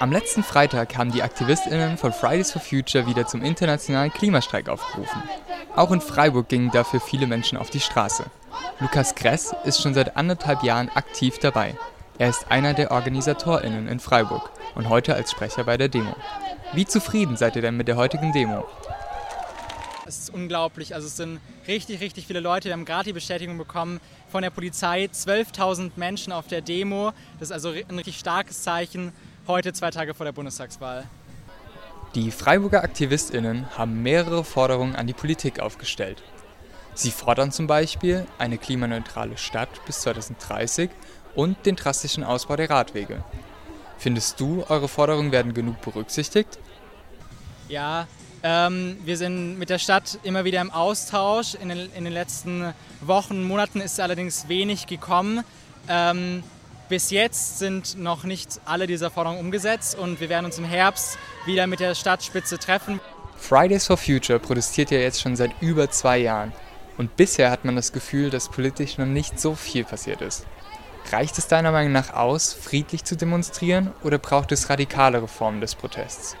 Am letzten Freitag haben die AktivistInnen von Fridays for Future wieder zum internationalen Klimastreik aufgerufen. Auch in Freiburg gingen dafür viele Menschen auf die Straße. Lukas Gress ist schon seit anderthalb Jahren aktiv dabei. Er ist einer der OrganisatorInnen in Freiburg und heute als Sprecher bei der Demo. Wie zufrieden seid ihr denn mit der heutigen Demo? Es ist unglaublich. Also es sind richtig, richtig viele Leute. Wir haben gerade die Bestätigung bekommen von der Polizei. 12.000 Menschen auf der Demo. Das ist also ein richtig starkes Zeichen heute, zwei Tage vor der Bundestagswahl. Die Freiburger AktivistInnen haben mehrere Forderungen an die Politik aufgestellt. Sie fordern zum Beispiel eine klimaneutrale Stadt bis 2030 und den drastischen Ausbau der Radwege. Findest du, eure Forderungen werden genug berücksichtigt? Ja, ähm, wir sind mit der Stadt immer wieder im Austausch. In den, in den letzten Wochen, Monaten ist allerdings wenig gekommen. Ähm, bis jetzt sind noch nicht alle dieser Forderungen umgesetzt und wir werden uns im Herbst wieder mit der Stadtspitze treffen. Fridays for Future protestiert ja jetzt schon seit über zwei Jahren. Und bisher hat man das Gefühl, dass politisch noch nicht so viel passiert ist. Reicht es deiner Meinung nach aus, friedlich zu demonstrieren oder braucht es radikalere Formen des Protests?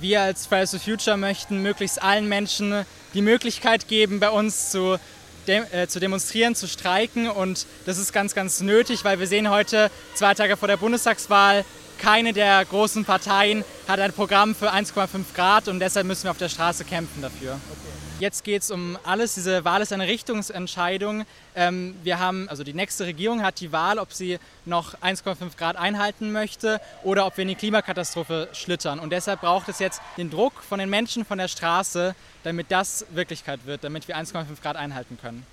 wir als Fridays for Future möchten möglichst allen Menschen die Möglichkeit geben, bei uns zu, de äh, zu demonstrieren, zu streiken. Und das ist ganz, ganz nötig, weil wir sehen heute, zwei Tage vor der Bundestagswahl, keine der großen Parteien hat ein Programm für 1,5 Grad und deshalb müssen wir auf der Straße kämpfen dafür. Okay. Jetzt geht es um alles. Diese Wahl ist eine Richtungsentscheidung. Ähm, wir haben, also die nächste Regierung hat die Wahl, ob sie noch 1,5 Grad einhalten möchte oder ob wir in die Klimakatastrophe schlittern. Und deshalb braucht es jetzt den Druck von den Menschen von der Straße, damit das Wirklichkeit wird, damit wir 1,5 Grad einhalten können.